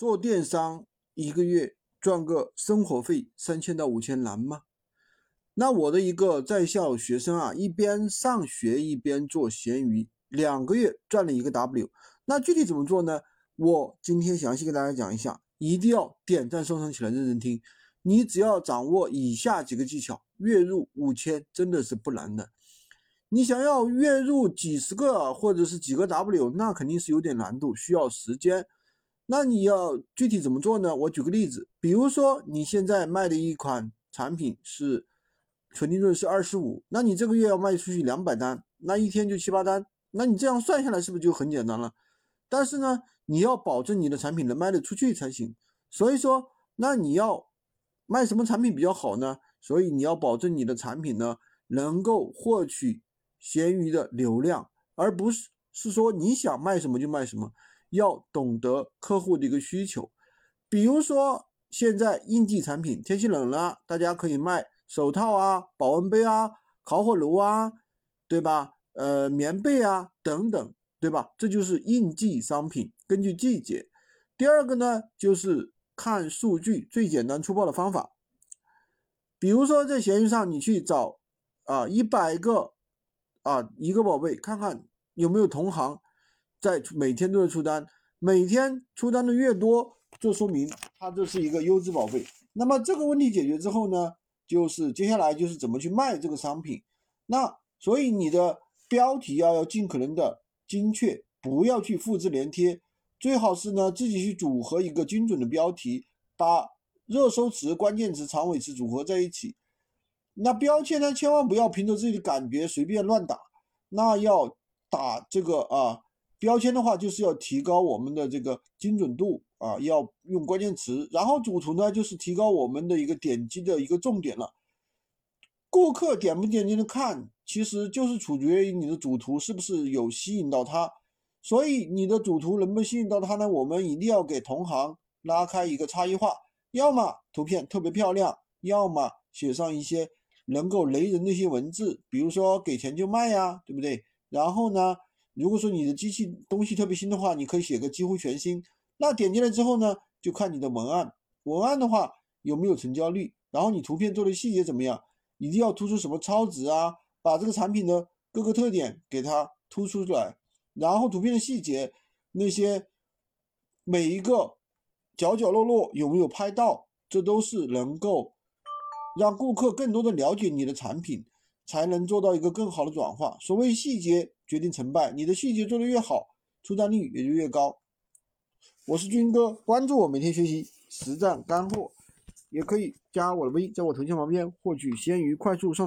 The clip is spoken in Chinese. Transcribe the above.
做电商一个月赚个生活费三千到五千难吗？那我的一个在校学生啊，一边上学一边做闲鱼，两个月赚了一个 W。那具体怎么做呢？我今天详细给大家讲一下，一定要点赞收藏起来，认真听。你只要掌握以下几个技巧，月入五千真的是不难的。你想要月入几十个或者是几个 W，那肯定是有点难度，需要时间。那你要具体怎么做呢？我举个例子，比如说你现在卖的一款产品是纯利润是二十五，那你这个月要卖出去两百单，那一天就七八单，那你这样算下来是不是就很简单了？但是呢，你要保证你的产品能卖得出去才行。所以说，那你要卖什么产品比较好呢？所以你要保证你的产品呢能够获取闲鱼的流量，而不是是说你想卖什么就卖什么。要懂得客户的一个需求，比如说现在应季产品，天气冷了，大家可以卖手套啊、保温杯啊、烤火炉啊，对吧？呃，棉被啊等等，对吧？这就是应季商品，根据季节。第二个呢，就是看数据，最简单粗暴的方法，比如说在闲鱼上，你去找啊一百个啊一个宝贝，看看有没有同行。在每天都在出单，每天出单的越多，就说明它这是一个优质宝贝。那么这个问题解决之后呢，就是接下来就是怎么去卖这个商品。那所以你的标题要要尽可能的精确，不要去复制粘贴，最好是呢自己去组合一个精准的标题，把热搜词、关键词、长尾词组合在一起。那标签呢，千万不要凭着自己的感觉随便乱打，那要打这个啊。标签的话，就是要提高我们的这个精准度啊，要用关键词。然后主图呢，就是提高我们的一个点击的一个重点了。顾客点不点进去看，其实就是取决于你的主图是不是有吸引到他。所以你的主图能不能吸引到他呢？我们一定要给同行拉开一个差异化，要么图片特别漂亮，要么写上一些能够雷人的一些文字，比如说给钱就卖呀，对不对？然后呢？如果说你的机器东西特别新的话，你可以写个几乎全新。那点进来之后呢，就看你的文案，文案的话有没有成交率，然后你图片做的细节怎么样，一定要突出什么超值啊，把这个产品的各个特点给它突出出来，然后图片的细节那些每一个角角落落有没有拍到，这都是能够让顾客更多的了解你的产品，才能做到一个更好的转化。所谓细节。决定成败，你的细节做得越好，出战率也就越高。我是军哥，关注我，每天学习实战干货，也可以加我的微，在我头像旁边获取闲鱼快速上。